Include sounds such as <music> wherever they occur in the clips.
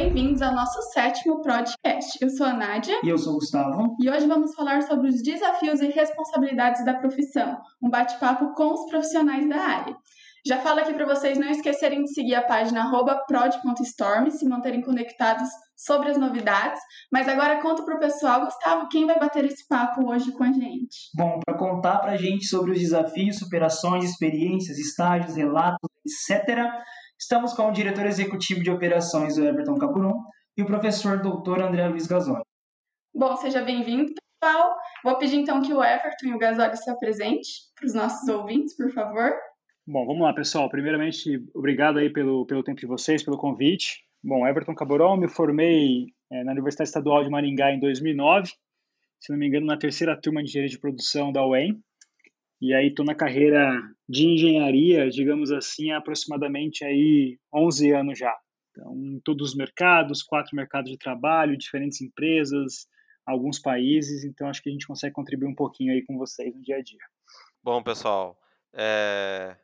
bem-vindos ao nosso sétimo podcast. Eu sou a Nádia. E eu sou o Gustavo. E hoje vamos falar sobre os desafios e responsabilidades da profissão, um bate-papo com os profissionais da área. Já falo aqui para vocês não esquecerem de seguir a página prod.storm, se manterem conectados sobre as novidades. Mas agora conta para o pessoal, Gustavo, quem vai bater esse papo hoje com a gente? Bom, para contar para a gente sobre os desafios, superações, experiências, estágios, relatos, etc., Estamos com o diretor executivo de operações, o Everton Capuron, e o professor doutor André Luiz Gasoli. Bom, seja bem-vindo, pessoal. Vou pedir então que o Everton e o Gasoli se apresente para os nossos ouvintes, por favor. Bom, vamos lá, pessoal. Primeiramente, obrigado aí pelo, pelo tempo de vocês, pelo convite. Bom, Everton Caburon, me formei é, na Universidade Estadual de Maringá em 2009, se não me engano, na terceira turma de engenharia de produção da UEM. E aí estou na carreira de engenharia, digamos assim, há aproximadamente aí 11 anos já. Então, em todos os mercados, quatro mercados de trabalho, diferentes empresas, alguns países. Então, acho que a gente consegue contribuir um pouquinho aí com vocês no dia a dia. Bom, pessoal, é...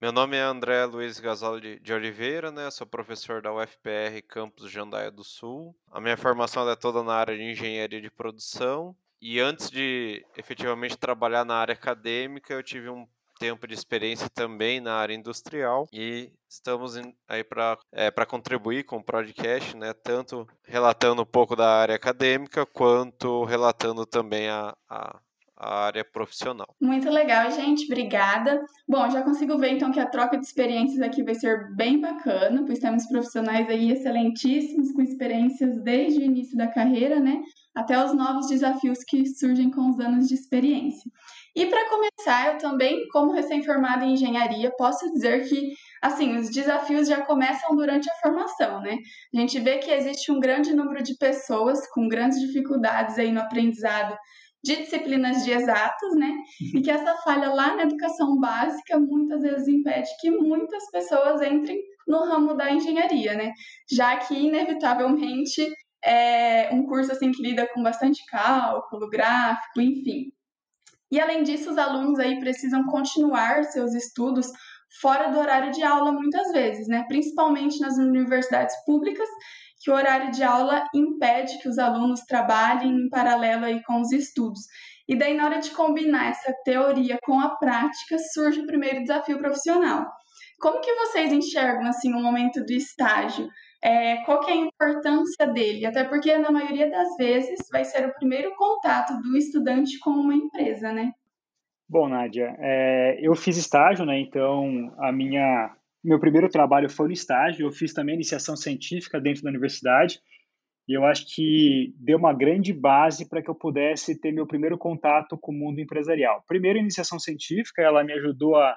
meu nome é André Luiz Gasol de Oliveira, né? Sou professor da UFPR Campus Jandaia do Sul. A minha formação é toda na área de engenharia de produção e antes de efetivamente trabalhar na área acadêmica, eu tive um tempo de experiência também na área industrial e estamos aí para é, contribuir com o podcast, né, tanto relatando um pouco da área acadêmica quanto relatando também a, a, a área profissional. Muito legal, gente. Obrigada. Bom, já consigo ver então que a troca de experiências aqui vai ser bem bacana, pois temos profissionais aí excelentíssimos com experiências desde o início da carreira, né? até os novos desafios que surgem com os anos de experiência. E para começar, eu também, como recém-formada em engenharia, posso dizer que, assim, os desafios já começam durante a formação, né? A gente vê que existe um grande número de pessoas com grandes dificuldades aí no aprendizado de disciplinas de exatos, né? E que essa falha lá na educação básica muitas vezes impede que muitas pessoas entrem no ramo da engenharia, né? Já que inevitavelmente é um curso assim que lida com bastante cálculo, gráfico, enfim. E além disso, os alunos aí precisam continuar seus estudos fora do horário de aula muitas vezes, né? Principalmente nas universidades públicas, que o horário de aula impede que os alunos trabalhem em paralelo aí com os estudos. E daí na hora de combinar essa teoria com a prática, surge o primeiro desafio profissional. Como que vocês enxergam assim o momento do estágio? é, qual que é a importância dele, até porque na maioria das vezes vai ser o primeiro contato do estudante com uma empresa, né? Bom, Nádia, é, eu fiz estágio, né? Então a minha meu primeiro trabalho foi no estágio. Eu fiz também iniciação científica dentro da universidade e eu acho que deu uma grande base para que eu pudesse ter meu primeiro contato com o mundo empresarial. Primeiro, a iniciação científica, ela me ajudou a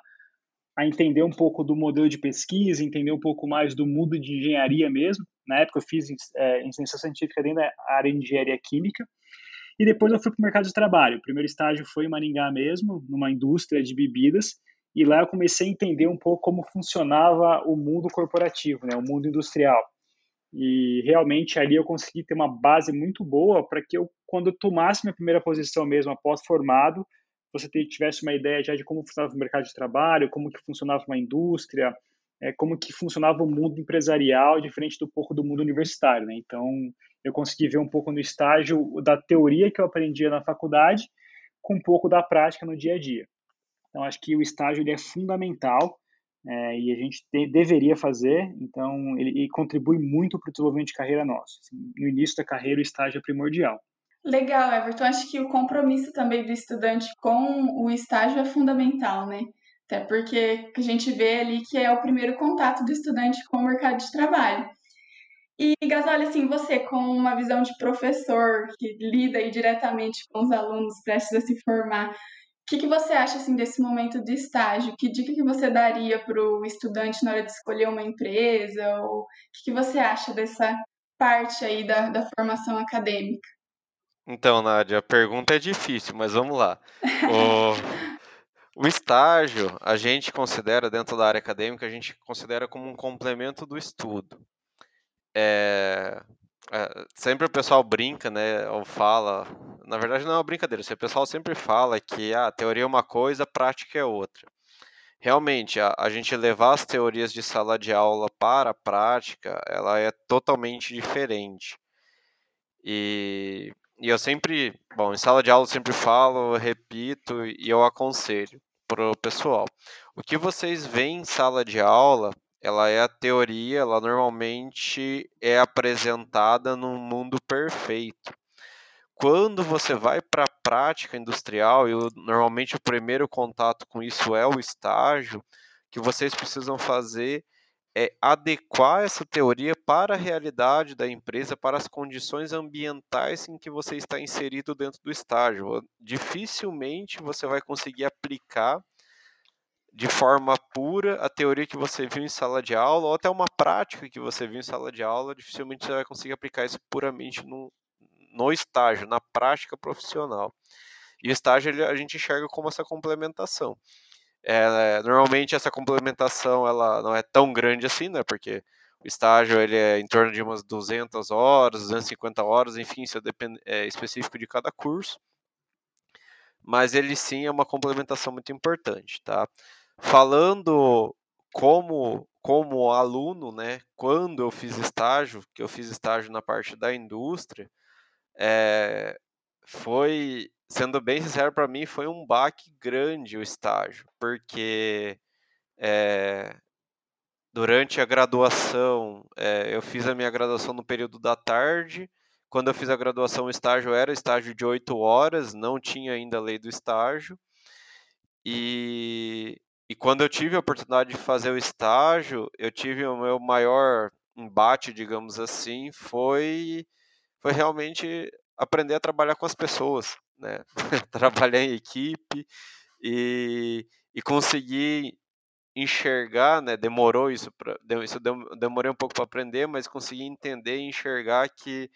a entender um pouco do modelo de pesquisa, entender um pouco mais do mundo de engenharia mesmo. Na época eu fiz é, ciência científica dentro da área de engenharia química. E depois eu fui para o mercado de trabalho. O primeiro estágio foi em Maringá mesmo, numa indústria de bebidas. E lá eu comecei a entender um pouco como funcionava o mundo corporativo, né, o mundo industrial. E realmente ali eu consegui ter uma base muito boa para que eu, quando eu tomasse minha primeira posição mesmo após formado, você tivesse uma ideia já de como funcionava o mercado de trabalho, como que funcionava uma indústria, é, como que funcionava o mundo empresarial, diferente do pouco do mundo universitário, né? Então, eu consegui ver um pouco no estágio da teoria que eu aprendia na faculdade, com um pouco da prática no dia a dia. Então, acho que o estágio ele é fundamental é, e a gente te, deveria fazer, então ele, ele contribui muito para o desenvolvimento de carreira nosso. Assim, no início da carreira, o estágio é primordial. Legal, Everton. Acho que o compromisso também do estudante com o estágio é fundamental, né? Até porque a gente vê ali que é o primeiro contato do estudante com o mercado de trabalho. E, Gasoli, assim, você com uma visão de professor que lida diretamente com os alunos prestes a se formar, que, que você acha assim desse momento de estágio? Que dica que você daria para o estudante na hora de escolher uma empresa? O que, que você acha dessa parte aí da, da formação acadêmica? Então, Nádia, a pergunta é difícil, mas vamos lá. O, o estágio, a gente considera, dentro da área acadêmica, a gente considera como um complemento do estudo. É, é, sempre o pessoal brinca, né, ou fala, na verdade não é uma brincadeira, o pessoal sempre fala que ah, a teoria é uma coisa, a prática é outra. realmente a, a gente levar as teorias de sala de aula para a prática, ela é totalmente diferente. E, e eu sempre, bom, em sala de aula eu sempre falo, eu repito e eu aconselho para o pessoal. O que vocês veem em sala de aula, ela é a teoria, ela normalmente é apresentada num mundo perfeito. Quando você vai para a prática industrial, e normalmente o primeiro contato com isso é o estágio, que vocês precisam fazer é adequar essa teoria para a realidade da empresa, para as condições ambientais em que você está inserido dentro do estágio. Dificilmente você vai conseguir aplicar de forma pura a teoria que você viu em sala de aula, ou até uma prática que você viu em sala de aula, dificilmente você vai conseguir aplicar isso puramente no, no estágio, na prática profissional. E o estágio a gente enxerga como essa complementação. É, normalmente essa complementação ela não é tão grande assim, né? Porque o estágio ele é em torno de umas 200 horas, 250 horas, enfim, isso é, depend... é específico de cada curso. Mas ele sim é uma complementação muito importante, tá? Falando como como aluno, né? Quando eu fiz estágio, que eu fiz estágio na parte da indústria, é, foi sendo bem sincero, para mim foi um baque grande o estágio, porque é, durante a graduação, é, eu fiz a minha graduação no período da tarde. Quando eu fiz a graduação, o estágio era estágio de oito horas, não tinha ainda a lei do estágio. E, e quando eu tive a oportunidade de fazer o estágio, eu tive o meu maior embate, digamos assim, foi, foi realmente aprender a trabalhar com as pessoas né? <laughs> trabalhar em equipe e, e conseguir enxergar, né? Demorou isso para, isso demorei um pouco para aprender, mas consegui entender e enxergar que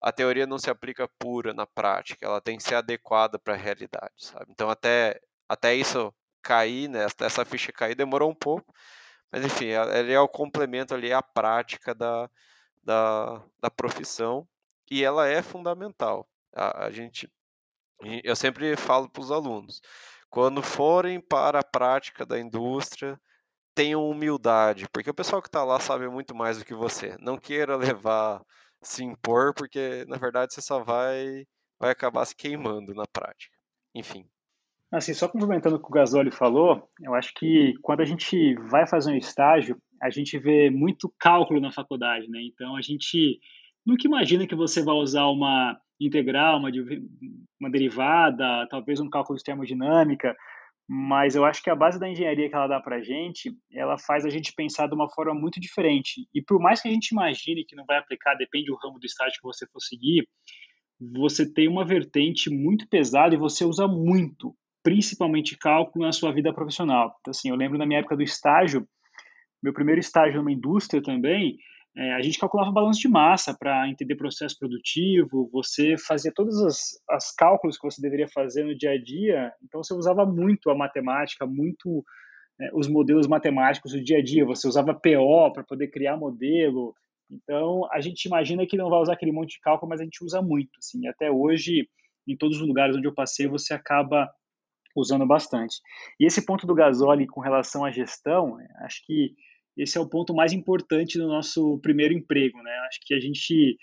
a teoria não se aplica pura na prática, ela tem que ser adequada para a realidade, sabe? Então até até isso cair, né? Essa ficha cair demorou um pouco, mas enfim, ele é o complemento ali à prática da, da, da profissão e ela é fundamental. A, a gente eu sempre falo para os alunos, quando forem para a prática da indústria, tenham humildade, porque o pessoal que está lá sabe muito mais do que você. Não queira <laughs> levar, se impor, porque na verdade você só vai, vai acabar se queimando na prática. Enfim. Assim, só complementando o que o Gasoli falou, eu acho que quando a gente vai fazer um estágio, a gente vê muito cálculo na faculdade, né? Então a gente nunca imagina que você vai usar uma integral, uma, uma derivada, talvez um cálculo de termodinâmica, mas eu acho que a base da engenharia que ela dá para a gente, ela faz a gente pensar de uma forma muito diferente. E por mais que a gente imagine que não vai aplicar, depende do ramo do estágio que você for seguir, você tem uma vertente muito pesada e você usa muito, principalmente cálculo na sua vida profissional. Então, assim, eu lembro na minha época do estágio, meu primeiro estágio numa indústria também, é, a gente calculava balanço de massa para entender processo produtivo, você fazia todos os as cálculos que você deveria fazer no dia a dia, então você usava muito a matemática, muito é, os modelos matemáticos do dia a dia, você usava PO para poder criar modelo, então a gente imagina que não vai usar aquele monte de cálculo, mas a gente usa muito, assim, até hoje, em todos os lugares onde eu passei, você acaba usando bastante. E esse ponto do Gasoli com relação à gestão, acho que esse é o ponto mais importante do nosso primeiro emprego, né? Acho que a gente,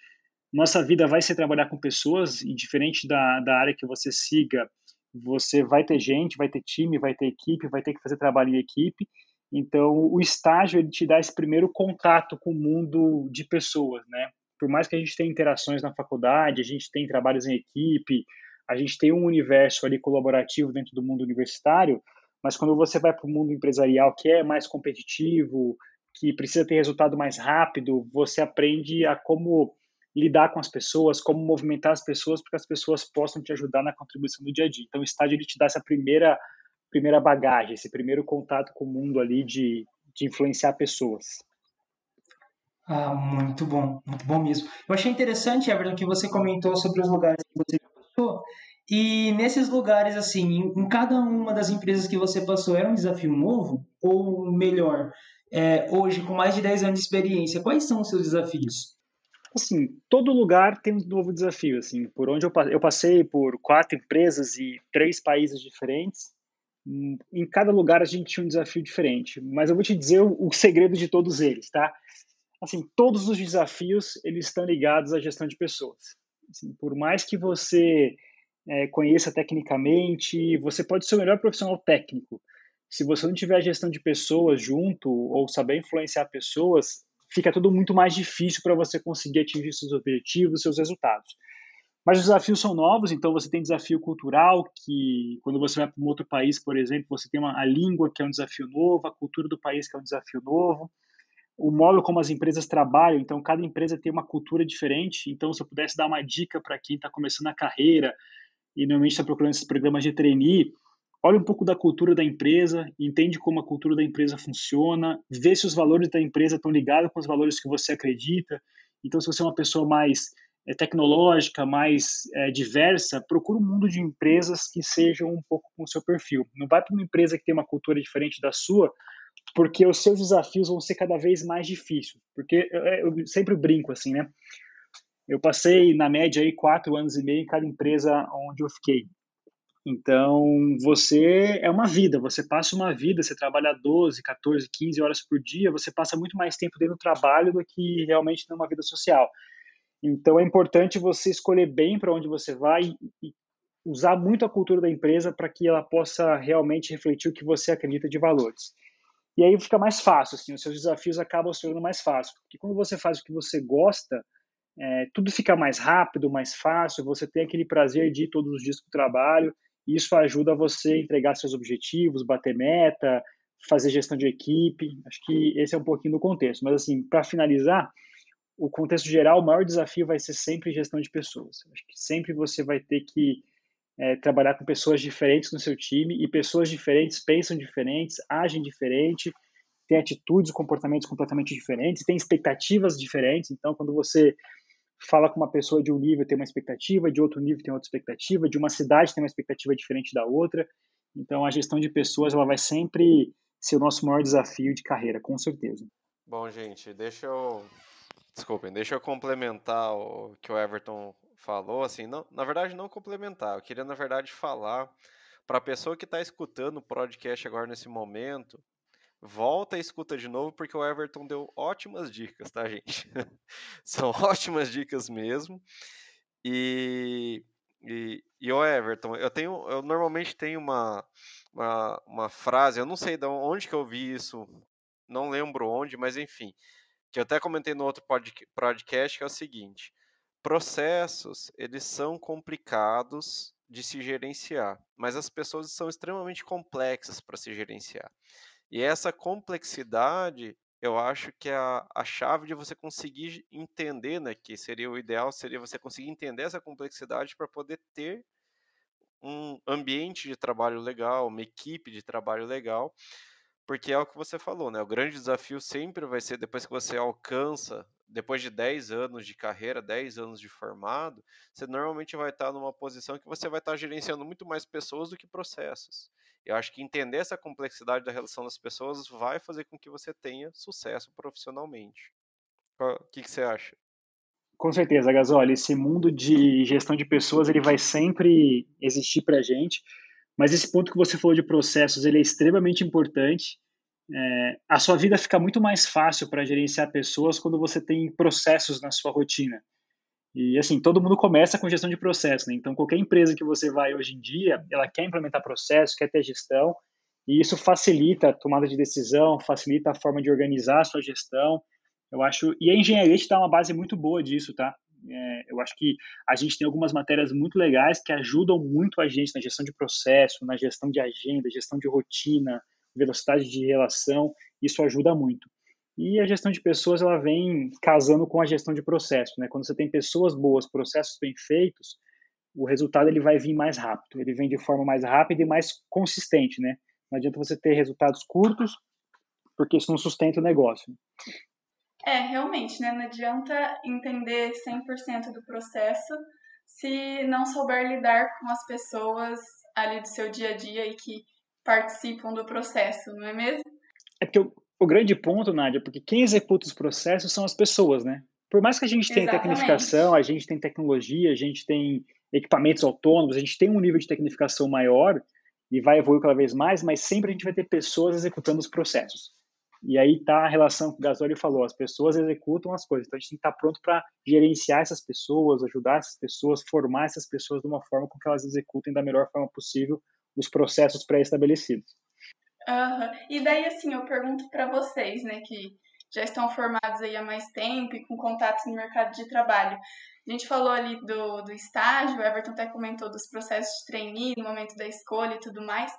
nossa vida vai ser trabalhar com pessoas, e diferente da, da área que você siga, você vai ter gente, vai ter time, vai ter equipe, vai ter que fazer trabalho em equipe. Então, o estágio ele te dá esse primeiro contato com o mundo de pessoas, né? Por mais que a gente tenha interações na faculdade, a gente tem trabalhos em equipe, a gente tem um universo ali colaborativo dentro do mundo universitário, mas quando você vai para o mundo empresarial, que é mais competitivo, que precisa ter resultado mais rápido, você aprende a como lidar com as pessoas, como movimentar as pessoas, para que as pessoas possam te ajudar na contribuição do dia a dia. Então, o estágio ele te dá essa primeira primeira bagagem, esse primeiro contato com o mundo ali de, de influenciar pessoas. Ah, muito bom, muito bom mesmo. Eu achei interessante, Everton, que você comentou sobre os lugares que você passou e nesses lugares, assim, em, cada uma das empresas que você passou, era um desafio novo? Ou melhor, é, hoje, com mais de 10 anos de experiência, quais são os seus desafios? Assim, todo lugar tem um novo desafio, assim, por onde eu, eu passei por quatro empresas e três países diferentes, Em cada lugar a gente tinha um desafio diferente, mas eu vou te dizer o, o segredo de todos eles, tá? Assim, todos os desafios eles estão ligados à gestão de pessoas. Assim, por mais que você é, conheça tecnicamente, você pode ser o melhor profissional técnico. Se você não tiver a gestão de pessoas junto ou saber influenciar pessoas, fica tudo muito mais difícil para você conseguir atingir seus objetivos, seus resultados. Mas os desafios são novos, então você tem desafio cultural, que quando você vai para um outro país, por exemplo, você tem uma, a língua, que é um desafio novo, a cultura do país, que é um desafio novo, o modo como as empresas trabalham, então cada empresa tem uma cultura diferente. Então, se eu pudesse dar uma dica para quem está começando a carreira e normalmente está procurando esses programas de trainee, olha um pouco da cultura da empresa, entende como a cultura da empresa funciona, vê se os valores da empresa estão ligados com os valores que você acredita. Então, se você é uma pessoa mais é, tecnológica, mais é, diversa, procura um mundo de empresas que sejam um pouco com o seu perfil. Não vai para uma empresa que tem uma cultura diferente da sua, porque os seus desafios vão ser cada vez mais difíceis. Porque eu, eu sempre brinco assim, né? Eu passei, na média, aí, quatro anos e meio em cada empresa onde eu fiquei. Então, você é uma vida, você passa uma vida, você trabalha 12, 14, 15 horas por dia, você passa muito mais tempo dentro do trabalho do que realmente numa vida social. Então, é importante você escolher bem para onde você vai e usar muito a cultura da empresa para que ela possa realmente refletir o que você acredita de valores. E aí fica mais fácil, assim, os seus desafios acabam se tornando mais fácil, porque quando você faz o que você gosta, é, tudo fica mais rápido, mais fácil, você tem aquele prazer de ir todos os dias para o trabalho, e isso ajuda você a entregar seus objetivos, bater meta, fazer gestão de equipe. Acho que esse é um pouquinho do contexto. Mas, assim, para finalizar, o contexto geral, o maior desafio vai ser sempre gestão de pessoas. Acho que sempre você vai ter que é, trabalhar com pessoas diferentes no seu time e pessoas diferentes pensam diferentes, agem diferente, têm atitudes e comportamentos completamente diferentes, têm expectativas diferentes. Então, quando você fala com uma pessoa de um nível tem uma expectativa, de outro nível tem outra expectativa, de uma cidade tem uma expectativa diferente da outra. Então a gestão de pessoas ela vai sempre ser o nosso maior desafio de carreira, com certeza. Bom, gente, deixa eu desculpem, deixa eu complementar o que o Everton falou, assim, não, na verdade não complementar, eu queria na verdade falar para a pessoa que está escutando o podcast agora nesse momento, volta e escuta de novo, porque o Everton deu ótimas dicas, tá, gente? <laughs> São ótimas dicas mesmo. E, e, e o Everton, eu tenho, eu normalmente tenho uma, uma, uma frase, eu não sei de onde que eu vi isso, não lembro onde, mas enfim, que eu até comentei no outro podcast, que é o seguinte: processos, eles são complicados de se gerenciar, mas as pessoas são extremamente complexas para se gerenciar. E essa complexidade, eu acho que é a, a chave de você conseguir entender, né, que seria o ideal, seria você conseguir entender essa complexidade para poder ter um ambiente de trabalho legal, uma equipe de trabalho legal, porque é o que você falou, né? O grande desafio sempre vai ser depois que você alcança, depois de 10 anos de carreira, 10 anos de formado, você normalmente vai estar numa posição que você vai estar gerenciando muito mais pessoas do que processos. Eu acho que entender essa complexidade da relação das pessoas vai fazer com que você tenha sucesso profissionalmente. O que, que você acha? Com certeza, Gasol. Esse mundo de gestão de pessoas ele vai sempre existir para a gente. Mas esse ponto que você falou de processos ele é extremamente importante. É, a sua vida fica muito mais fácil para gerenciar pessoas quando você tem processos na sua rotina. E assim, todo mundo começa com gestão de processo, né? Então, qualquer empresa que você vai hoje em dia, ela quer implementar processo, quer ter gestão, e isso facilita a tomada de decisão, facilita a forma de organizar a sua gestão. Eu acho, e a engenharia te dá uma base muito boa disso, tá? É, eu acho que a gente tem algumas matérias muito legais que ajudam muito a gente na gestão de processo, na gestão de agenda, gestão de rotina, velocidade de relação. Isso ajuda muito. E a gestão de pessoas ela vem casando com a gestão de processo, né? Quando você tem pessoas boas, processos bem feitos, o resultado ele vai vir mais rápido, ele vem de forma mais rápida e mais consistente, né? Não adianta você ter resultados curtos, porque isso não sustenta o negócio. É, realmente, né? Não adianta entender 100% do processo se não souber lidar com as pessoas ali do seu dia a dia e que participam do processo, não é mesmo? É porque o grande ponto, Nádia, porque quem executa os processos são as pessoas, né? Por mais que a gente tenha tecnificação, a gente tem tecnologia, a gente tem equipamentos autônomos, a gente tem um nível de tecnificação maior, e vai evoluir cada vez mais, mas sempre a gente vai ter pessoas executando os processos. E aí está a relação que o Gasoli falou, as pessoas executam as coisas, então a gente tem que estar tá pronto para gerenciar essas pessoas, ajudar essas pessoas, formar essas pessoas de uma forma com que elas executem da melhor forma possível os processos pré-estabelecidos. Uhum. E daí, assim, eu pergunto para vocês, né, que já estão formados aí há mais tempo e com contatos no mercado de trabalho. A gente falou ali do, do estágio, o Everton até comentou dos processos de trainee, no momento da escolha e tudo mais.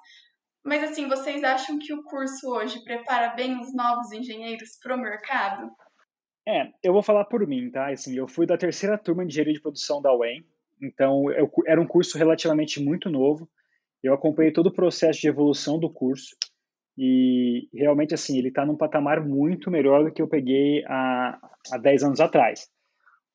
Mas, assim, vocês acham que o curso hoje prepara bem os novos engenheiros para o mercado? É, eu vou falar por mim, tá? Assim, eu fui da terceira turma de engenharia de produção da UEM, então eu, era um curso relativamente muito novo. Eu acompanhei todo o processo de evolução do curso. E realmente, assim, ele está num patamar muito melhor do que eu peguei há, há 10 anos atrás.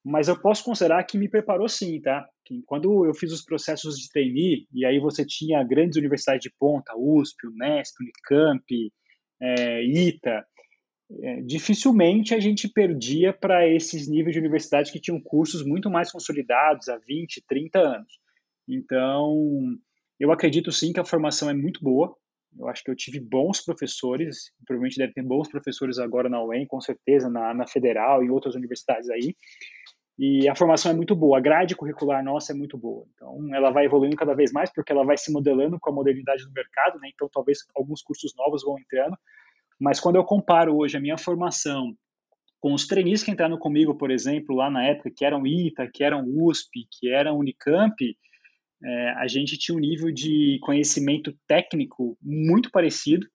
Mas eu posso considerar que me preparou sim, tá? Quando eu fiz os processos de trainee, e aí você tinha grandes universidades de ponta, USP, Unesp, Unicamp, é, ITA, é, dificilmente a gente perdia para esses níveis de universidades que tinham cursos muito mais consolidados há 20, 30 anos. Então, eu acredito sim que a formação é muito boa, eu acho que eu tive bons professores, provavelmente deve ter bons professores agora na UEM, com certeza, na, na Federal e outras universidades aí. E a formação é muito boa, a grade curricular nossa é muito boa. Então, ela vai evoluindo cada vez mais, porque ela vai se modelando com a modernidade do mercado, né? Então, talvez alguns cursos novos vão entrando. Mas quando eu comparo hoje a minha formação com os trainees que entraram comigo, por exemplo, lá na época, que eram ITA, que eram USP, que eram Unicamp, é, a gente tinha um nível de conhecimento técnico muito parecido,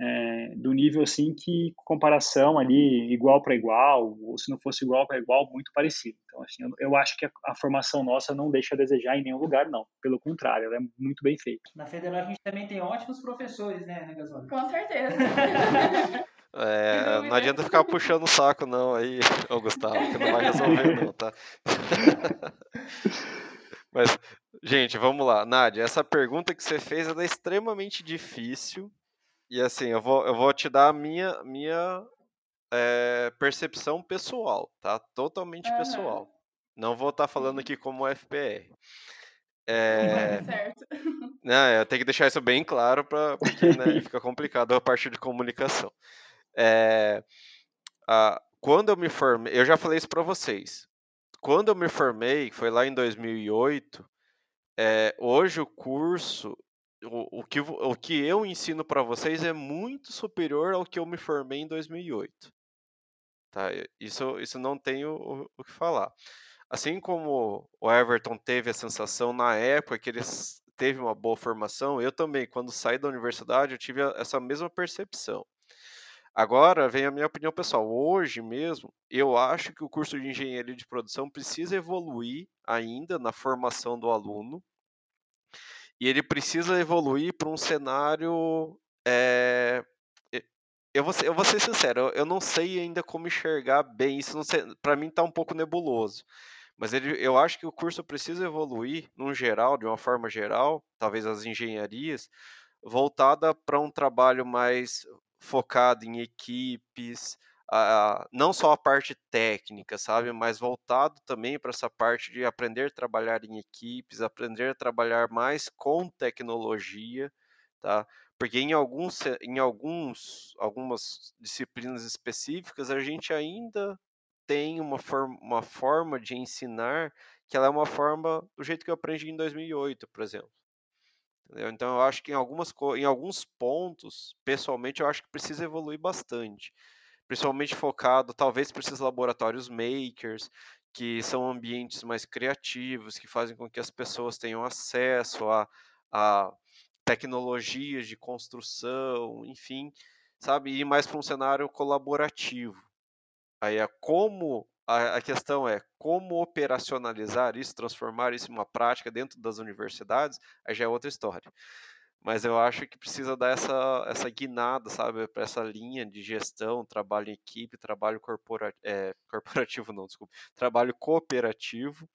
é, do nível assim que comparação ali igual para igual, ou se não fosse igual para igual, muito parecido. Então, assim, eu, eu acho que a, a, formação nossa não deixa a desejar em nenhum lugar, não. Pelo contrário, ela é muito bem feita. Na Federal a gente também tem ótimos professores, né, né Gasol? Com certeza. <laughs> É, não adianta ficar puxando o saco, não, aí, ô Gustavo, que não vai resolver, não, tá? <laughs> Mas, gente, vamos lá. Nádia, essa pergunta que você fez é extremamente difícil. E assim, eu vou, eu vou te dar a minha, minha é, percepção pessoal, tá? Totalmente uhum. pessoal. Não vou estar tá falando aqui como FPR. É... <laughs> Certo. <laughs> Né, eu tenho que deixar isso bem claro para porque né, <laughs> fica complicado a parte de comunicação. É, a, quando eu me formei, eu já falei isso para vocês quando eu me formei, foi lá em 2008, é, eh, hoje o curso, o, o, que, o que eu ensino para vocês é muito superior ao que eu me formei em 2008. Tá? Isso, isso não tenho o, o que falar. Assim como o Everton teve a sensação na época que ele teve uma boa formação, eu também, quando saí da universidade, eu tive essa mesma percepção. Agora vem a minha opinião pessoal. Hoje mesmo, eu acho que o curso de engenharia de produção precisa evoluir ainda na formação do aluno. E ele precisa evoluir para um cenário. É... Eu, vou ser, eu vou ser sincero, eu não sei ainda como enxergar bem isso. Para mim está um pouco nebuloso. Mas ele, eu acho que o curso precisa evoluir, num geral, de uma forma geral, talvez as engenharias, voltada para um trabalho mais focado em equipes, uh, não só a parte técnica, sabe, mas voltado também para essa parte de aprender a trabalhar em equipes, aprender a trabalhar mais com tecnologia, tá? Porque em alguns, em alguns, algumas disciplinas específicas a gente ainda tem uma, forma, uma forma de ensinar que ela é uma forma do jeito que eu aprendi em 2008, por exemplo. Entendeu? Então eu acho que em, algumas, em alguns pontos, pessoalmente, eu acho que precisa evoluir bastante. Principalmente focado, talvez precise laboratórios makers, que são ambientes mais criativos, que fazem com que as pessoas tenham acesso a, a tecnologias de construção, enfim, sabe? E mais para um cenário colaborativo. Aí é como a questão é como operacionalizar isso, transformar isso em uma prática dentro das universidades, aí já é outra história. Mas eu acho que precisa dar essa, essa guinada, sabe, para essa linha de gestão, trabalho em equipe, trabalho corpora, é, <laughs> corporativo, não, desculpa, trabalho cooperativo.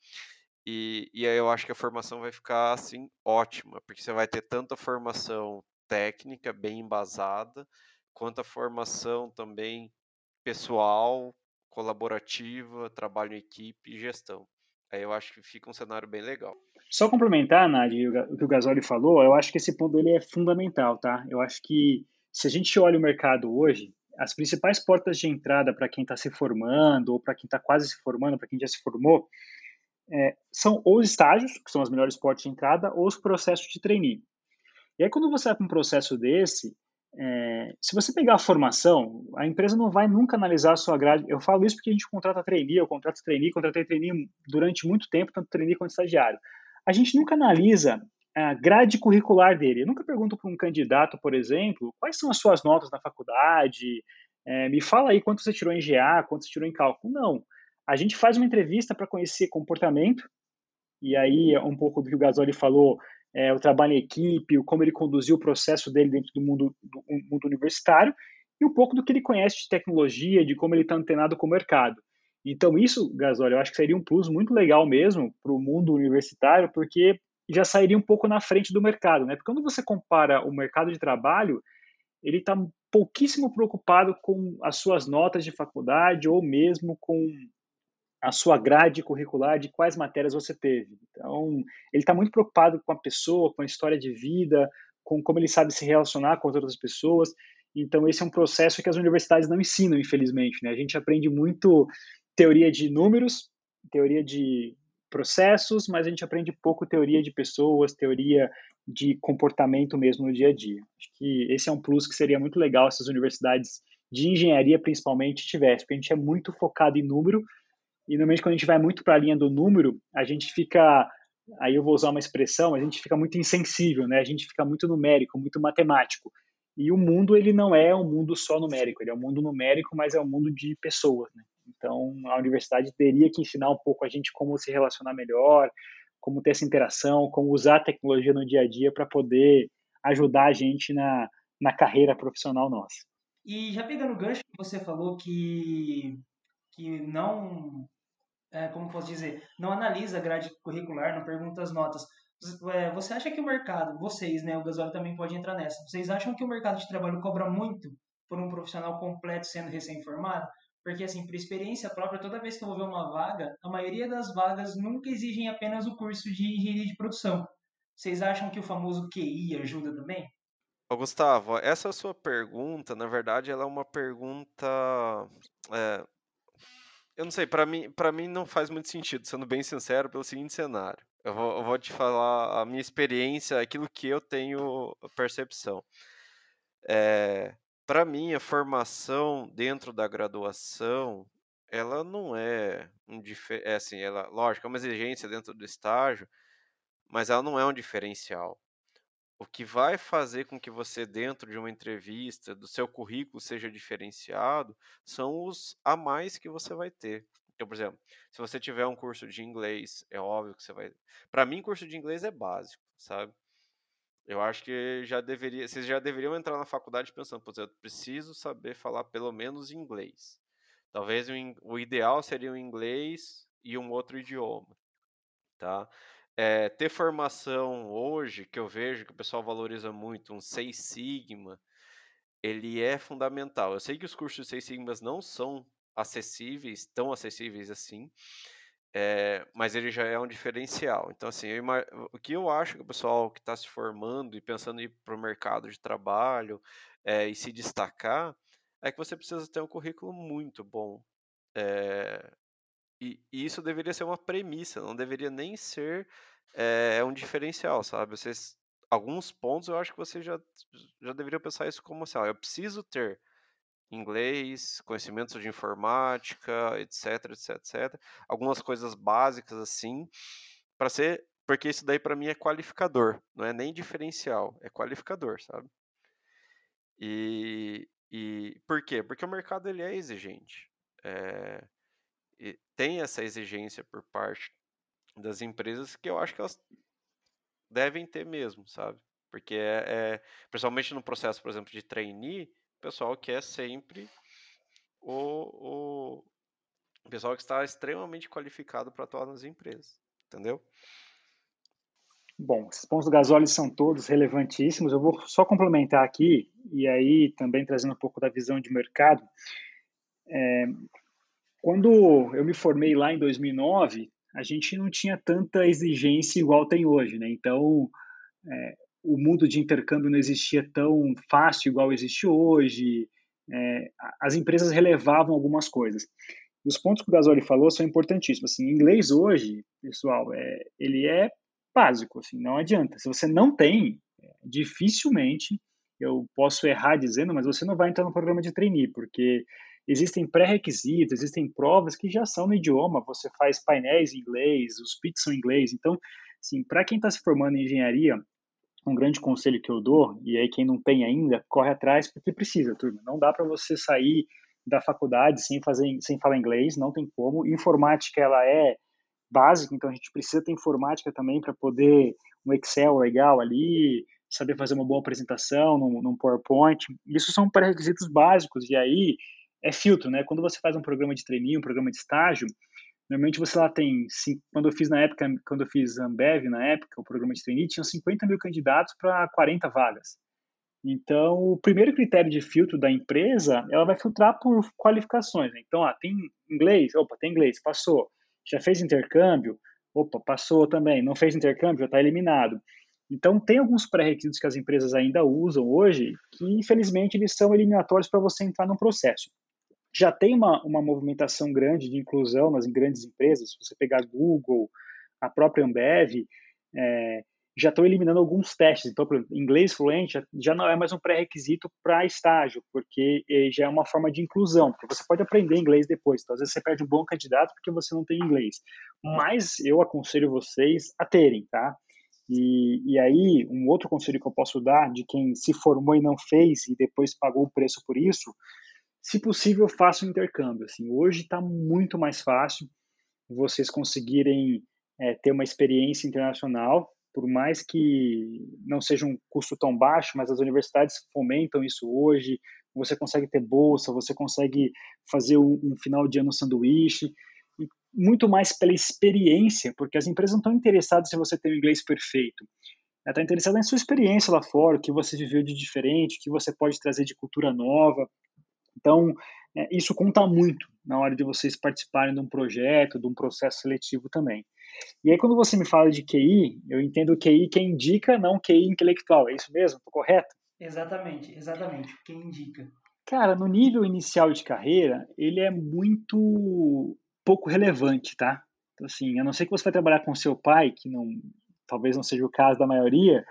E, e aí eu acho que a formação vai ficar assim ótima, porque você vai ter tanta formação técnica bem embasada, quanto a formação também pessoal, colaborativa, trabalho em equipe e gestão. Aí eu acho que fica um cenário bem legal. Só complementar, Nádia, o que o Gasoli falou, eu acho que esse ponto dele é fundamental, tá? Eu acho que se a gente olha o mercado hoje, as principais portas de entrada para quem está se formando ou para quem está quase se formando, para quem já se formou, é, são os estágios, que são as melhores portas de entrada, ou os processos de trainee. E aí, quando você vai para um processo desse, é, se você pegar a formação, a empresa não vai nunca analisar a sua grade. Eu falo isso porque a gente contrata trainee, eu contrato trainee, contratei trainee durante muito tempo, tanto trainee quanto estagiário. A gente nunca analisa a grade curricular dele. Eu nunca pergunto para um candidato, por exemplo, quais são as suas notas na faculdade, é, me fala aí quanto você tirou em GA, quanto você tirou em cálculo. Não. A gente faz uma entrevista para conhecer comportamento, e aí um pouco do que o Gasoli falou, é, o trabalho em equipe, como ele conduziu o processo dele dentro do mundo, do mundo universitário, e um pouco do que ele conhece de tecnologia, de como ele está antenado com o mercado. Então, isso, Gasoli, eu acho que seria um plus muito legal mesmo para o mundo universitário, porque já sairia um pouco na frente do mercado, né? Porque quando você compara o mercado de trabalho, ele está pouquíssimo preocupado com as suas notas de faculdade ou mesmo com a sua grade curricular de quais matérias você teve. Então, ele está muito preocupado com a pessoa, com a história de vida, com como ele sabe se relacionar com outras pessoas. Então, esse é um processo que as universidades não ensinam, infelizmente. Né? A gente aprende muito teoria de números, teoria de processos, mas a gente aprende pouco teoria de pessoas, teoria de comportamento mesmo no dia a dia. Acho que esse é um plus que seria muito legal se as universidades de engenharia, principalmente, tivessem, porque a gente é muito focado em número, e normalmente quando a gente vai muito para a linha do número, a gente fica, aí eu vou usar uma expressão, a gente fica muito insensível, né? A gente fica muito numérico, muito matemático. E o mundo, ele não é um mundo só numérico, ele é um mundo numérico, mas é um mundo de pessoas, né? Então, a universidade teria que ensinar um pouco a gente como se relacionar melhor, como ter essa interação, como usar a tecnologia no dia a dia para poder ajudar a gente na, na carreira profissional nossa. E já pegando o gancho que você falou que, que não, é, como posso dizer, não analisa a grade curricular, não pergunta as notas. É, você acha que o mercado, vocês, né, o Gasóleo também pode entrar nessa, vocês acham que o mercado de trabalho cobra muito por um profissional completo sendo recém-formado? Porque, assim, por experiência própria, toda vez que eu vou ver uma vaga, a maioria das vagas nunca exigem apenas o curso de engenharia de produção. Vocês acham que o famoso QI ajuda também? Ô, Gustavo, essa sua pergunta, na verdade, ela é uma pergunta. É, eu não sei, para mim, para mim não faz muito sentido, sendo bem sincero, pelo seguinte cenário. Eu vou, eu vou te falar a minha experiência, aquilo que eu tenho percepção. É, para mim, a formação dentro da graduação, ela não é um é assim, ela, lógico, é uma exigência dentro do estágio, mas ela não é um diferencial. O que vai fazer com que você, dentro de uma entrevista, do seu currículo seja diferenciado, são os a mais que você vai ter. Então, por exemplo, se você tiver um curso de inglês, é óbvio que você vai. Para mim, curso de inglês é básico, sabe? Eu acho que já deveria, vocês já deveriam entrar na faculdade pensando, pô, eu preciso saber falar pelo menos inglês. Talvez o, o ideal seria o inglês e um outro idioma, tá? É, ter formação hoje, que eu vejo que o pessoal valoriza muito, um Seis Sigma, ele é fundamental. Eu sei que os cursos de Seis Sigmas não são acessíveis, tão acessíveis assim, é, mas ele já é um diferencial. Então, assim, eu, o que eu acho que o pessoal que está se formando e pensando em ir para o mercado de trabalho é, e se destacar, é que você precisa ter um currículo muito bom. É, e, e, isso deveria ser uma premissa, não deveria nem ser um diferencial, sabe? Vocês, alguns pontos eu acho que você já, já deveria pensar isso como assim, ó, eu preciso ter inglês, conhecimentos de informática, etc, etc, etc. Algumas coisas básicas assim, para ser, porque isso daí para mim é qualificador, não é nem diferencial, é qualificador, sabe? E, e por quê? Porque o mercado ele é exigente. É, tem essa exigência por parte das empresas que eu acho que elas devem ter mesmo, sabe? Porque é, é principalmente no processo, por exemplo, de trainee, o pessoal quer sempre o, o pessoal que está extremamente qualificado para atuar nas empresas, entendeu? Bom, esses pontos do gasóleo são todos relevantíssimos. Eu vou só complementar aqui, e aí também trazendo um pouco da visão de mercado. É, quando eu me formei lá em 2009, a gente não tinha tanta exigência igual tem hoje, né? Então, é, o mundo de intercâmbio não existia tão fácil igual existe hoje. É, as empresas relevavam algumas coisas. Os pontos que o Gasoli falou são importantíssimos. Assim, inglês hoje, pessoal, é, ele é básico, assim, não adianta. Se você não tem, dificilmente, eu posso errar dizendo, mas você não vai entrar no programa de trainee, porque existem pré-requisitos, existem provas que já são no idioma, você faz painéis em inglês, os pits são em inglês. Então, assim, para quem está se formando em engenharia, um grande conselho que eu dou, e aí quem não tem ainda, corre atrás porque precisa, turma. Não dá para você sair da faculdade sem fazer sem falar inglês, não tem como. Informática ela é básica, então a gente precisa ter informática também para poder um Excel legal ali, saber fazer uma boa apresentação num, num PowerPoint. Isso são pré-requisitos básicos e aí é filtro, né? Quando você faz um programa de treininho, um programa de estágio, normalmente você lá tem, quando eu fiz na época, quando eu fiz Ambev na época, o programa de trainee, tinha 50 mil candidatos para 40 vagas. Então, o primeiro critério de filtro da empresa, ela vai filtrar por qualificações. Né? Então, ah, tem inglês? Opa, tem inglês, passou. Já fez intercâmbio? Opa, passou também. Não fez intercâmbio? Já está eliminado. Então, tem alguns pré-requisitos que as empresas ainda usam hoje que, infelizmente, eles são eliminatórios para você entrar no processo. Já tem uma, uma movimentação grande de inclusão nas grandes empresas. Se você pegar Google, a própria Ambev, é, já estão eliminando alguns testes. Então, por exemplo, inglês fluente já não é mais um pré-requisito para estágio, porque eh, já é uma forma de inclusão, porque você pode aprender inglês depois. Então, às vezes você perde um bom candidato porque você não tem inglês. Mas eu aconselho vocês a terem, tá? E, e aí, um outro conselho que eu posso dar de quem se formou e não fez e depois pagou o preço por isso, se possível, faça um intercâmbio. Assim, hoje está muito mais fácil vocês conseguirem é, ter uma experiência internacional por mais que não seja um custo tão baixo, mas as universidades fomentam isso hoje. Você consegue ter bolsa, você consegue fazer um, um final de ano sanduíche, muito mais pela experiência, porque as empresas não estão interessadas se você tem o inglês perfeito. Ela está interessada em sua experiência lá fora, o que você viveu de diferente, o que você pode trazer de cultura nova. Então, é, isso conta muito na hora de vocês participarem de um projeto, de um processo seletivo também. E aí, quando você me fala de QI, eu entendo QI quem indica, não QI intelectual. É isso mesmo? Estou correto? Exatamente, exatamente. Quem indica. Cara, no nível inicial de carreira, ele é muito pouco relevante, tá? Então, assim, a não ser que você vai trabalhar com seu pai, que não, talvez não seja o caso da maioria,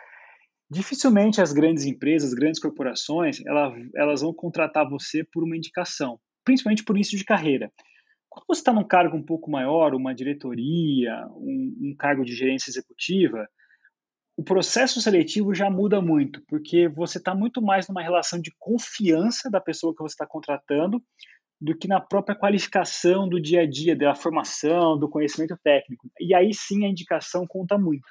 dificilmente as grandes empresas, as grandes corporações, elas, elas vão contratar você por uma indicação, principalmente por início de carreira. Quando você está num cargo um pouco maior, uma diretoria, um, um cargo de gerência executiva, o processo seletivo já muda muito, porque você está muito mais numa relação de confiança da pessoa que você está contratando do que na própria qualificação do dia a dia, da formação, do conhecimento técnico. E aí sim a indicação conta muito.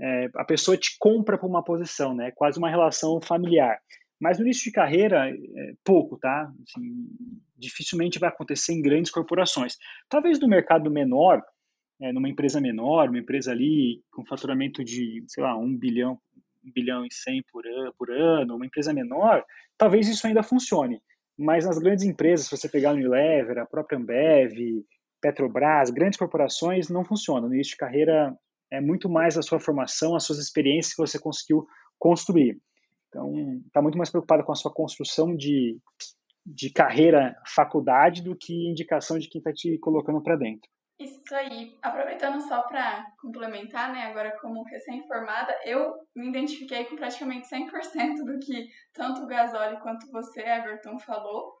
É, a pessoa te compra por uma posição, né? quase uma relação familiar. Mas no início de carreira, é, pouco, tá? Assim, dificilmente vai acontecer em grandes corporações. Talvez no mercado menor, é, numa empresa menor, uma empresa ali com faturamento de, sei lá, um bilhão, um bilhão e cem por ano, por ano, uma empresa menor, talvez isso ainda funcione. Mas nas grandes empresas, se você pegar a Unilever, a própria Ambev, Petrobras, grandes corporações, não funciona. No início de carreira é muito mais a sua formação, as suas experiências que você conseguiu construir. Então, está muito mais preocupado com a sua construção de, de carreira, faculdade, do que indicação de quem está te colocando para dentro. Isso aí. Aproveitando só para complementar, né, agora como recém-formada, eu me identifiquei com praticamente 100% do que tanto o Gasoli quanto você, Everton, falou.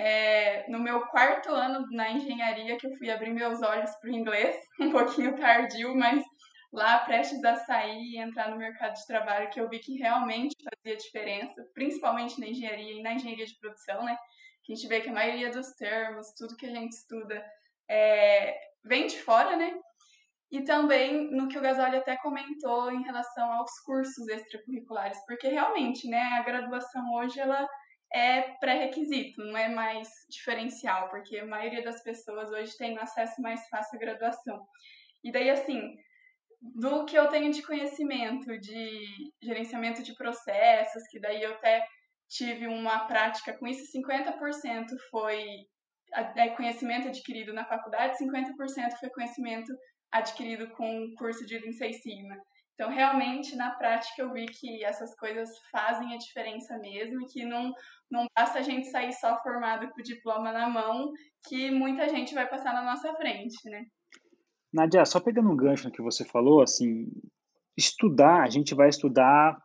É, no meu quarto ano na engenharia que eu fui abrir meus olhos para o inglês, <laughs> um pouquinho tardio, mas lá prestes a sair e entrar no mercado de trabalho, que eu vi que realmente fazia diferença, principalmente na engenharia e na engenharia de produção, né? Que a gente vê que a maioria dos termos, tudo que a gente estuda, é, vem de fora, né? E também no que o Gasoli até comentou em relação aos cursos extracurriculares, porque realmente, né, a graduação hoje ela é pré-requisito, não é mais diferencial, porque a maioria das pessoas hoje tem acesso mais fácil à graduação. E daí, assim, do que eu tenho de conhecimento de gerenciamento de processos, que daí eu até tive uma prática com isso, 50% foi é, conhecimento adquirido na faculdade, 50% foi conhecimento adquirido com um curso de Lean Six Sigma. Então, realmente, na prática, eu vi que essas coisas fazem a diferença mesmo, e que não, não basta a gente sair só formado com o diploma na mão, que muita gente vai passar na nossa frente, né? Nadia, só pegando um gancho no que você falou, assim, estudar, a gente vai estudar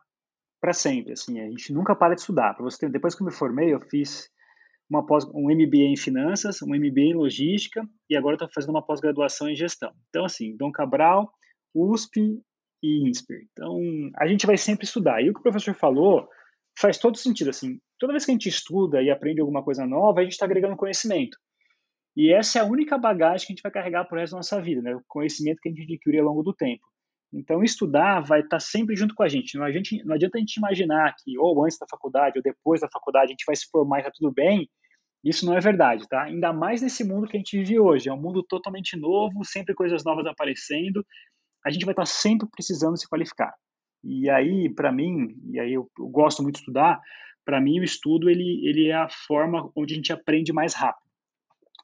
para sempre, assim, a gente nunca para de estudar. Para você ter, depois que eu me formei, eu fiz uma pós, um MBA em finanças, um MBA em logística e agora estou fazendo uma pós-graduação em gestão. Então, assim, Dom Cabral, USP e INSPER. Então, a gente vai sempre estudar. E o que o professor falou faz todo sentido, assim, toda vez que a gente estuda e aprende alguma coisa nova, a gente está agregando conhecimento. E essa é a única bagagem que a gente vai carregar por resto da nossa vida, né? o conhecimento que a gente adquire ao longo do tempo. Então, estudar vai estar tá sempre junto com a gente. Não, a gente. não adianta a gente imaginar que ou antes da faculdade ou depois da faculdade a gente vai se formar e está tudo bem. Isso não é verdade, tá? Ainda mais nesse mundo que a gente vive hoje. É um mundo totalmente novo, sempre coisas novas aparecendo. A gente vai estar tá sempre precisando se qualificar. E aí, para mim, e aí eu, eu, gosto muito de estudar, para mim o estudo ele, ele é a forma onde a gente aprende mais rápido.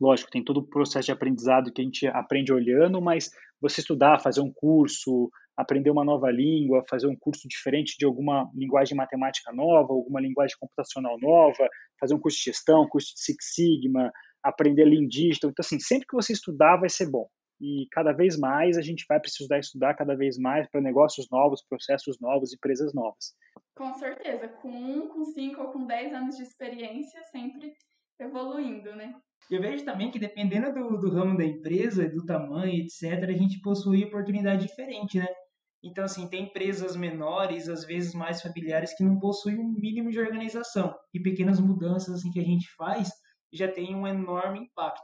Lógico, tem todo o processo de aprendizado que a gente aprende olhando, mas você estudar, fazer um curso, aprender uma nova língua, fazer um curso diferente de alguma linguagem matemática nova, alguma linguagem computacional nova, fazer um curso de gestão, curso de Six Sigma, aprender Lean Digital. Então, assim, sempre que você estudar vai ser bom. E cada vez mais a gente vai precisar estudar cada vez mais para negócios novos, processos novos, empresas novas. Com certeza, com um, com cinco ou com dez anos de experiência, sempre evoluindo, né? Eu vejo também que dependendo do, do ramo da empresa, do tamanho, etc., a gente possui oportunidade diferente, né? Então, assim, tem empresas menores, às vezes mais familiares, que não possuem um mínimo de organização. E pequenas mudanças assim, que a gente faz já tem um enorme impacto,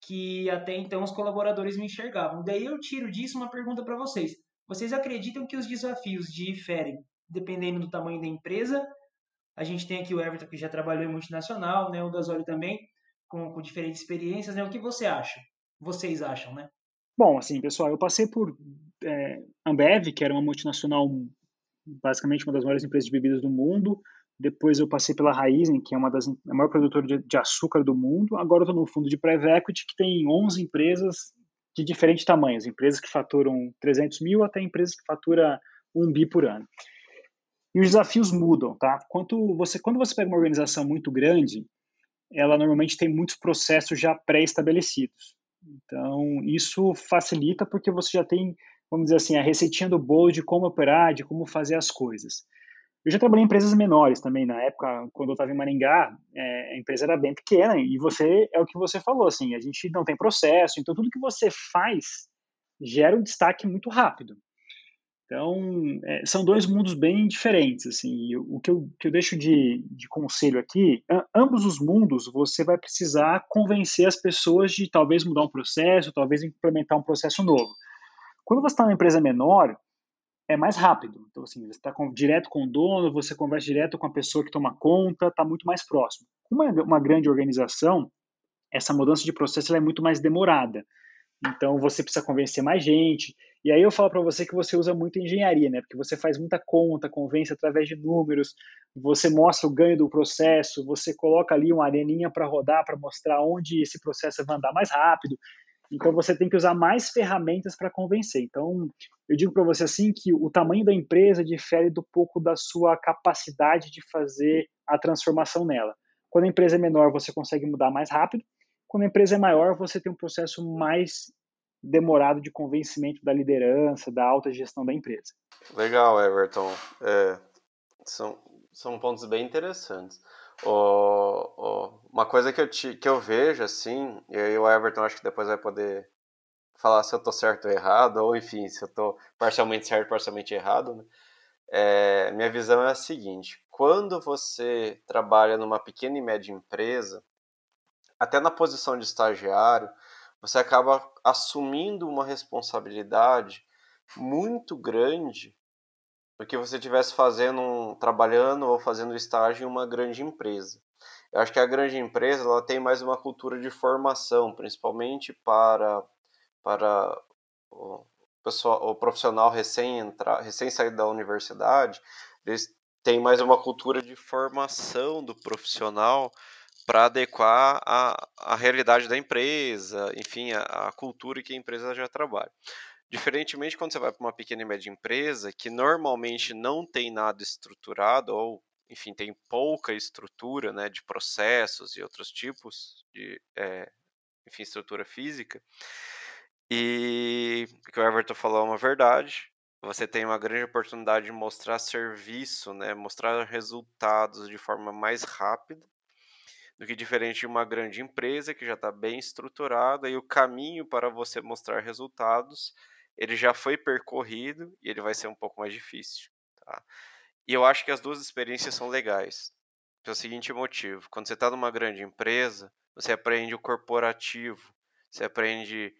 que até então os colaboradores me enxergavam. Daí eu tiro disso uma pergunta para vocês. Vocês acreditam que os desafios diferem dependendo do tamanho da empresa? A gente tem aqui o Everton, que já trabalhou em multinacional, né? o Gasoli também com, com diferentes experiências, né? O que você acha? Vocês acham, né? Bom, assim, pessoal, eu passei por é, Ambev, que era uma multinacional, basicamente uma das maiores empresas de bebidas do mundo. Depois eu passei pela Raizen, que é uma das a maior produtora de, de açúcar do mundo. Agora eu estou no fundo de private equity, que tem 11 empresas de diferentes tamanhos. Empresas que faturam 300 mil até empresas que faturam 1 bi por ano. E os desafios mudam, tá? Quanto você, quando você pega uma organização muito grande, ela normalmente tem muitos processos já pré-estabelecidos. Então, isso facilita porque você já tem, vamos dizer assim, a receitinha do bolo de como operar, de como fazer as coisas. Eu já trabalhei em empresas menores também, na época, quando eu estava em Maringá, é, a empresa era bem pequena, e você, é o que você falou, assim, a gente não tem processo, então tudo que você faz gera um destaque muito rápido. Então, é, são dois mundos bem diferentes, assim, o que eu, que eu deixo de, de conselho aqui, ambos os mundos você vai precisar convencer as pessoas de talvez mudar um processo, talvez implementar um processo novo. Quando você está numa empresa menor, é mais rápido. Então, assim, você está direto com o dono, você conversa direto com a pessoa que toma conta, está muito mais próximo. Uma, uma grande organização, essa mudança de processo é muito mais demorada. Então, você precisa convencer mais gente, e aí eu falo para você que você usa muito engenharia, né? Porque você faz muita conta, convence através de números, você mostra o ganho do processo, você coloca ali uma areninha para rodar para mostrar onde esse processo vai andar mais rápido. Então você tem que usar mais ferramentas para convencer. Então eu digo para você assim que o tamanho da empresa difere do pouco da sua capacidade de fazer a transformação nela. Quando a empresa é menor, você consegue mudar mais rápido. Quando a empresa é maior, você tem um processo mais demorado de convencimento da liderança, da alta gestão da empresa. Legal, Everton. É, são, são pontos bem interessantes. Oh, oh, uma coisa que eu, te, que eu vejo, assim, e o Everton acho que depois vai poder falar se eu estou certo ou errado, ou enfim, se eu estou parcialmente certo, parcialmente errado, né? É, minha visão é a seguinte: quando você trabalha numa pequena e média empresa, até na posição de estagiário, você acaba assumindo uma responsabilidade muito grande do que você estivesse fazendo, trabalhando ou fazendo estágio em uma grande empresa. Eu acho que a grande empresa ela tem mais uma cultura de formação, principalmente para, para o, pessoal, o profissional recém, recém saído da universidade, eles têm mais uma cultura de formação do profissional para adequar a, a realidade da empresa, enfim, a, a, cultura que a empresa já trabalha. Diferentemente quando você vai para uma pequena e média empresa, que normalmente não tem nada estruturado ou, enfim, tem pouca estrutura né, de processos e outros tipos de, é, enfim, estrutura física. E o que o Everton falou é uma verdade. Você tem uma grande oportunidade de mostrar serviço, né, mostrar resultados de forma mais rápida do que diferente de uma grande empresa que já está bem estruturada e o caminho para você mostrar resultados ele já foi percorrido e ele vai ser um pouco mais difícil. Tá? E eu acho que as duas experiências são legais. Pelo seguinte motivo: quando você está numa grande empresa, você aprende o corporativo, você aprende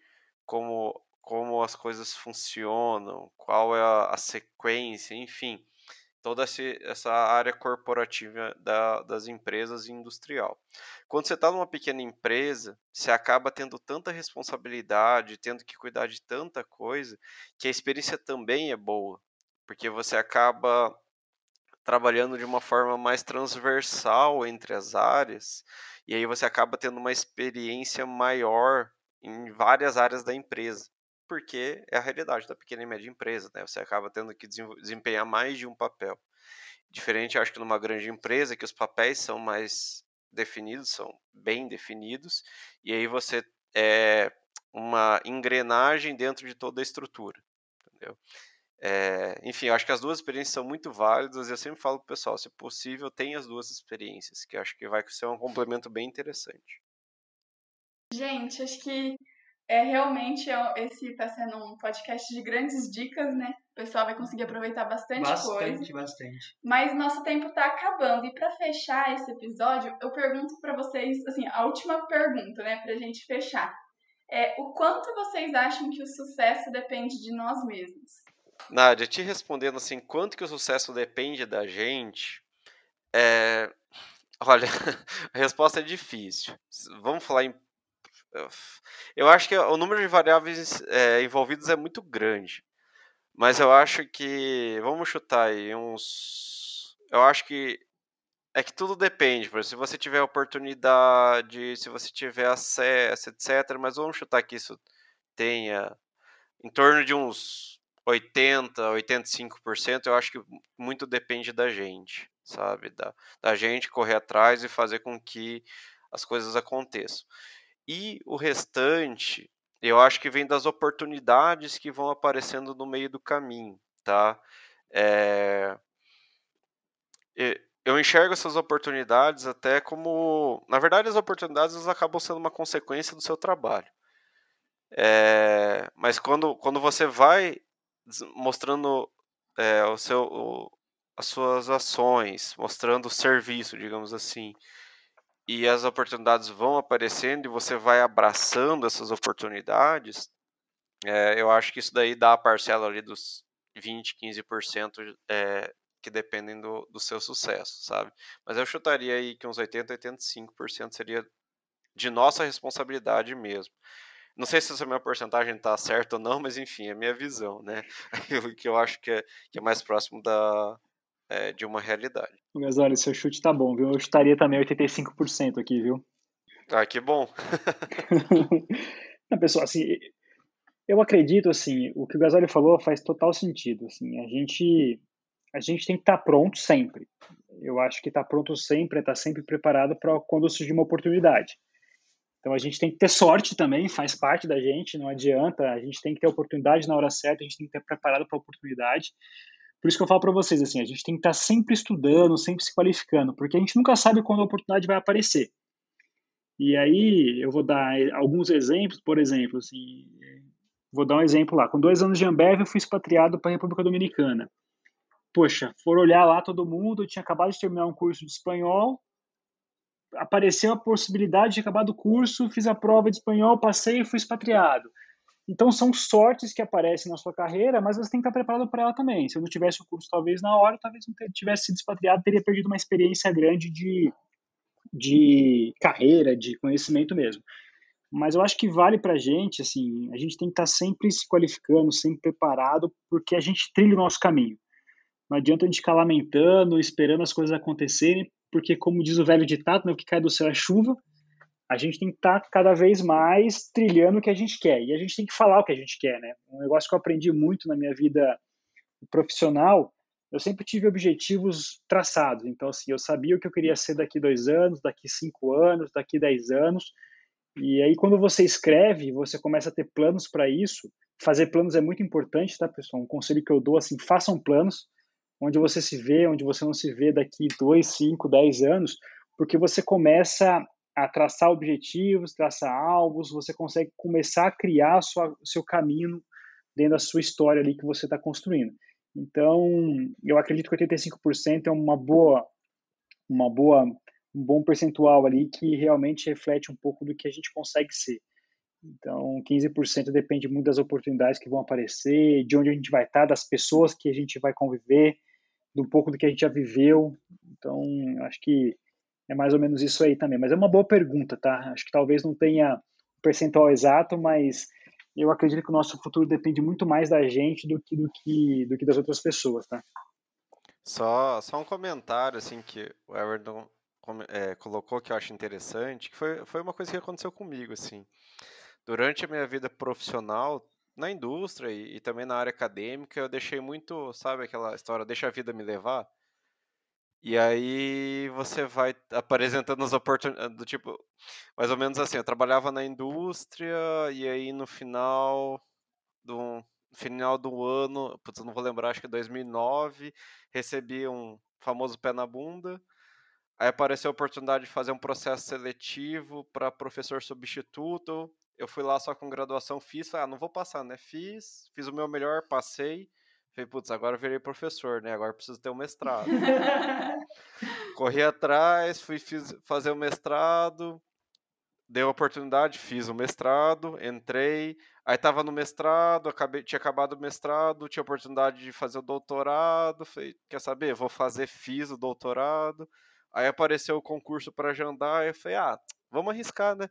como, como as coisas funcionam, qual é a, a sequência, enfim toda essa área corporativa da, das empresas e industrial. Quando você está numa pequena empresa, você acaba tendo tanta responsabilidade, tendo que cuidar de tanta coisa, que a experiência também é boa, porque você acaba trabalhando de uma forma mais transversal entre as áreas, e aí você acaba tendo uma experiência maior em várias áreas da empresa porque é a realidade da pequena e média empresa, né? Você acaba tendo que desempenhar mais de um papel. Diferente, acho que numa grande empresa, que os papéis são mais definidos, são bem definidos, e aí você é uma engrenagem dentro de toda a estrutura, entendeu? É, enfim, acho que as duas experiências são muito válidas. Eu sempre falo pro pessoal, se possível, tenha as duas experiências, que acho que vai ser um complemento bem interessante. Gente, acho que é realmente é esse está sendo um podcast de grandes dicas, né? O pessoal vai conseguir aproveitar bastante, bastante coisa. Bastante, bastante. Mas nosso tempo está acabando e para fechar esse episódio, eu pergunto para vocês, assim, a última pergunta, né, pra gente fechar. É, o quanto vocês acham que o sucesso depende de nós mesmos? Nádia, te respondendo assim, quanto que o sucesso depende da gente, é... Olha, <laughs> a resposta é difícil. Vamos falar em eu acho que o número de variáveis é, envolvidos é muito grande. Mas eu acho que. Vamos chutar aí uns. Eu acho que. É que tudo depende, por exemplo, se você tiver oportunidade, se você tiver acesso, etc. Mas vamos chutar que isso tenha em torno de uns 80, 85%. Eu acho que muito depende da gente, sabe? Da, da gente correr atrás e fazer com que as coisas aconteçam. E o restante, eu acho que vem das oportunidades que vão aparecendo no meio do caminho, tá? É... Eu enxergo essas oportunidades até como. Na verdade, as oportunidades acabam sendo uma consequência do seu trabalho. É... Mas quando, quando você vai mostrando é, o seu, o, as suas ações, mostrando o serviço, digamos assim, e as oportunidades vão aparecendo e você vai abraçando essas oportunidades, é, eu acho que isso daí dá a parcela ali dos 20, 15% é, que dependem do, do seu sucesso, sabe? Mas eu chutaria aí que uns 80, 85% seria de nossa responsabilidade mesmo. Não sei se essa minha porcentagem está certa ou não, mas enfim, é minha visão, né? <laughs> Aquilo que eu acho que é, que é mais próximo da, é, de uma realidade. Mas olha, seu chute tá bom, viu? Eu chutaria também 85% aqui, viu? Ah, que bom. <laughs> Não, pessoal, assim, eu acredito, assim, o que o Gasoli falou faz total sentido, assim, a gente, a gente tem que estar tá pronto sempre. Eu acho que estar tá pronto sempre é estar tá sempre preparado para quando surgir uma oportunidade. Então a gente tem que ter sorte também, faz parte da gente, não adianta, a gente tem que ter oportunidade na hora certa, a gente tem que estar preparado para a oportunidade. Por isso que eu falo para vocês, assim, a gente tem que estar tá sempre estudando, sempre se qualificando, porque a gente nunca sabe quando a oportunidade vai aparecer. E aí eu vou dar alguns exemplos, por exemplo, assim, vou dar um exemplo lá. Com dois anos de Ambev, eu fui expatriado para a República Dominicana. Poxa, for olhar lá todo mundo, eu tinha acabado de terminar um curso de espanhol, apareceu a possibilidade de acabar do curso, fiz a prova de espanhol, passei e fui expatriado. Então são sortes que aparecem na sua carreira, mas você tem que estar preparado para ela também. Se eu não tivesse o curso talvez na hora, talvez não tivesse sido expatriado, teria perdido uma experiência grande de, de carreira, de conhecimento mesmo. Mas eu acho que vale para a gente, assim, a gente tem que estar sempre se qualificando, sempre preparado, porque a gente trilha o nosso caminho. Não adianta a gente ficar lamentando, esperando as coisas acontecerem, porque como diz o velho ditado, né, o que cai do céu é chuva, a gente tem que estar tá cada vez mais trilhando o que a gente quer. E a gente tem que falar o que a gente quer, né? Um negócio que eu aprendi muito na minha vida profissional, eu sempre tive objetivos traçados. Então, assim, eu sabia o que eu queria ser daqui dois anos, daqui cinco anos, daqui dez anos. E aí, quando você escreve, você começa a ter planos para isso. Fazer planos é muito importante, tá, pessoal? Um conselho que eu dou, assim, façam planos onde você se vê, onde você não se vê daqui dois, cinco, dez anos, porque você começa a traçar objetivos, traçar alvos, você consegue começar a criar o seu caminho dentro da sua história ali que você está construindo. Então, eu acredito que 85% é uma boa, uma boa, um bom percentual ali que realmente reflete um pouco do que a gente consegue ser. Então, 15% depende muito das oportunidades que vão aparecer, de onde a gente vai estar, das pessoas que a gente vai conviver, do pouco do que a gente já viveu. Então, acho que é mais ou menos isso aí também. Mas é uma boa pergunta, tá? Acho que talvez não tenha percentual exato, mas eu acredito que o nosso futuro depende muito mais da gente do que do que, do que das outras pessoas, tá? Só, só um comentário assim que o Everton é, colocou que eu acho interessante, que foi, foi uma coisa que aconteceu comigo assim. Durante a minha vida profissional, na indústria e, e também na área acadêmica, eu deixei muito, sabe aquela história, deixa a vida me levar? E aí você vai apresentando as oportunidades do tipo, mais ou menos assim, eu trabalhava na indústria e aí no final do final do ano, putz, não vou lembrar, acho que 2009, recebi um famoso pé na bunda. Aí apareceu a oportunidade de fazer um processo seletivo para professor substituto. Eu fui lá só com graduação, fiz, ah, não vou passar, né? Fiz, fiz o meu melhor, passei. Falei, putz, agora eu virei professor, né? Agora preciso ter um mestrado. <laughs> Corri atrás, fui fiz, fazer o mestrado, deu a oportunidade, fiz o mestrado, entrei, aí tava no mestrado, acabei, tinha acabado o mestrado, tinha oportunidade de fazer o doutorado, falei, quer saber, vou fazer, fiz o doutorado, aí apareceu o concurso para Jandai, eu falei, ah, vamos arriscar, né?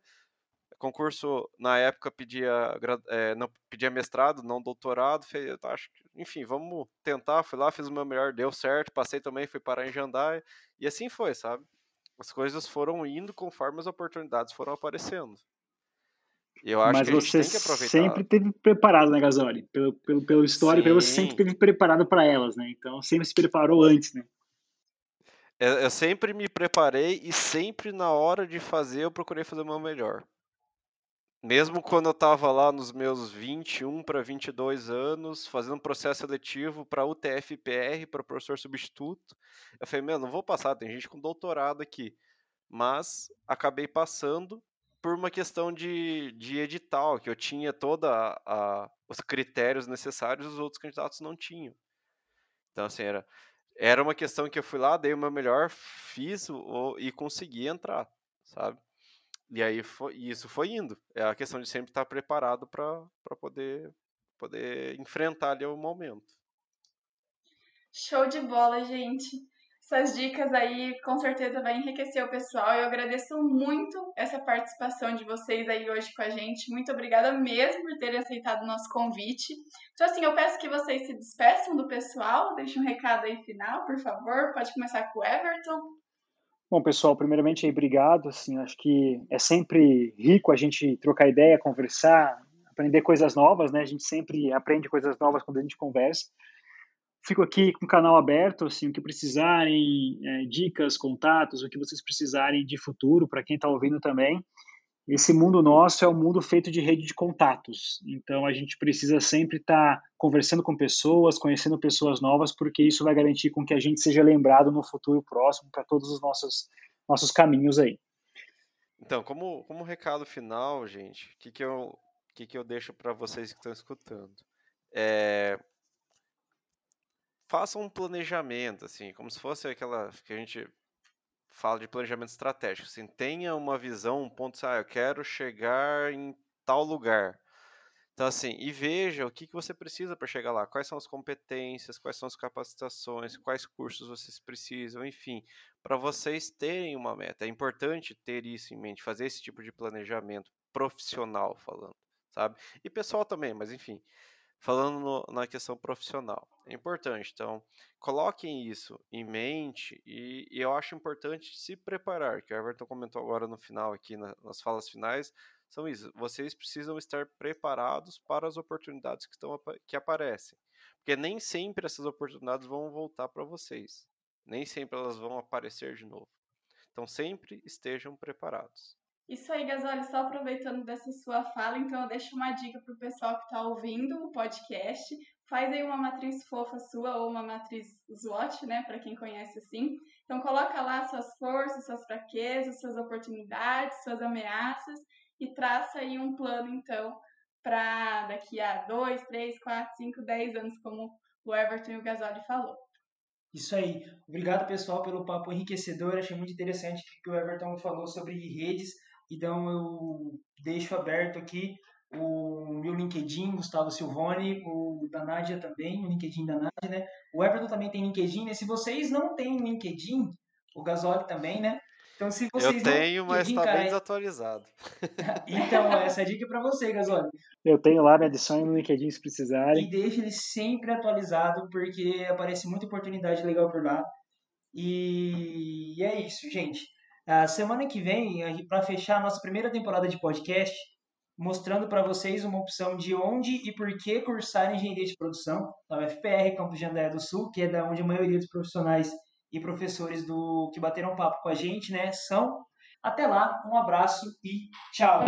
Concurso na época pedia é, não pedia mestrado, não doutorado, fez, acho que, enfim, vamos tentar, fui lá, fiz o meu melhor, deu certo, passei também, fui parar em Jandai e assim foi, sabe? As coisas foram indo conforme as oportunidades foram aparecendo. E eu acho Mas que você sempre teve preparado, né, Gasoli? Pelo, pelo, pelo histórico, você sempre teve preparado para elas, né? Então sempre se preparou antes, né? Eu sempre me preparei e sempre na hora de fazer eu procurei fazer o meu melhor. Mesmo quando eu estava lá nos meus 21 para 22 anos, fazendo um processo seletivo para UTF-PR, para professor substituto, eu falei, meu, não vou passar, tem gente com doutorado aqui. Mas acabei passando por uma questão de, de edital, que eu tinha todos os critérios necessários, os outros candidatos não tinham. Então, assim, era, era uma questão que eu fui lá, dei o meu melhor, fiz o, e consegui entrar, sabe? E aí foi, isso foi indo. É a questão de sempre estar preparado para poder, poder enfrentar ali o momento. Show de bola, gente. Essas dicas aí com certeza vai enriquecer o pessoal. Eu agradeço muito essa participação de vocês aí hoje com a gente. Muito obrigada mesmo por terem aceitado o nosso convite. Então, assim, eu peço que vocês se despeçam do pessoal, deixem um recado aí final, por favor. Pode começar com o Everton. Bom, pessoal, primeiramente, obrigado. Assim, acho que é sempre rico a gente trocar ideia, conversar, aprender coisas novas, né? A gente sempre aprende coisas novas quando a gente conversa. Fico aqui com o canal aberto, assim, o que precisarem, é, dicas, contatos, o que vocês precisarem de futuro, para quem está ouvindo também esse mundo nosso é um mundo feito de rede de contatos. Então a gente precisa sempre estar tá conversando com pessoas, conhecendo pessoas novas, porque isso vai garantir com que a gente seja lembrado no futuro próximo para todos os nossos nossos caminhos aí. Então, como como recado final, gente, o que que eu que que eu deixo para vocês que estão escutando? É, façam um planejamento, assim, como se fosse aquela que a gente fala de planejamento estratégico. Assim, tenha uma visão, um ponto, ah, eu quero chegar em tal lugar. Então, assim, e veja o que, que você precisa para chegar lá, quais são as competências, quais são as capacitações, quais cursos vocês precisam, enfim, para vocês terem uma meta. É importante ter isso em mente, fazer esse tipo de planejamento profissional falando, sabe? E pessoal também, mas enfim, falando no, na questão profissional. É importante, então, coloquem isso em mente e, e, eu acho importante se preparar, que o Everton comentou agora no final, aqui na, nas falas finais, são isso, vocês precisam estar preparados para as oportunidades que, estão, que aparecem, porque nem sempre essas oportunidades vão voltar para vocês, nem sempre elas vão aparecer de novo. Então, sempre estejam preparados. Isso aí, Gasoli, só aproveitando dessa sua fala, então eu deixo uma dica para o pessoal que está ouvindo o podcast. Faz aí uma matriz fofa sua ou uma matriz SWOT, né, para quem conhece assim. Então coloca lá suas forças, suas fraquezas, suas oportunidades, suas ameaças e traça aí um plano, então, para daqui a dois, três, quatro, cinco, dez anos, como o Everton e o Gasoli falou. Isso aí. Obrigado, pessoal, pelo papo enriquecedor. Achei muito interessante o que o Everton falou sobre redes. Então eu deixo aberto aqui o meu LinkedIn, Gustavo Silvone, o da Nádia também, o LinkedIn da Nádia, né? O Everton também tem LinkedIn, né? Se vocês não têm LinkedIn, o Gasoli também, né? Então, se vocês eu tenho, mas está bem desatualizado. <laughs> então, essa é a dica para você, Gasoli. Eu tenho lá, me adicione no LinkedIn se precisarem. E deixe ele sempre atualizado, porque aparece muita oportunidade legal por lá. E é isso, gente. A semana que vem, para fechar a nossa primeira temporada de podcast, mostrando para vocês uma opção de onde e por que cursar engenharia de produção na UFPR, Campus de Andaia do Sul, que é da onde a maioria dos profissionais e professores do que bateram papo com a gente, né, são. Até lá, um abraço e tchau.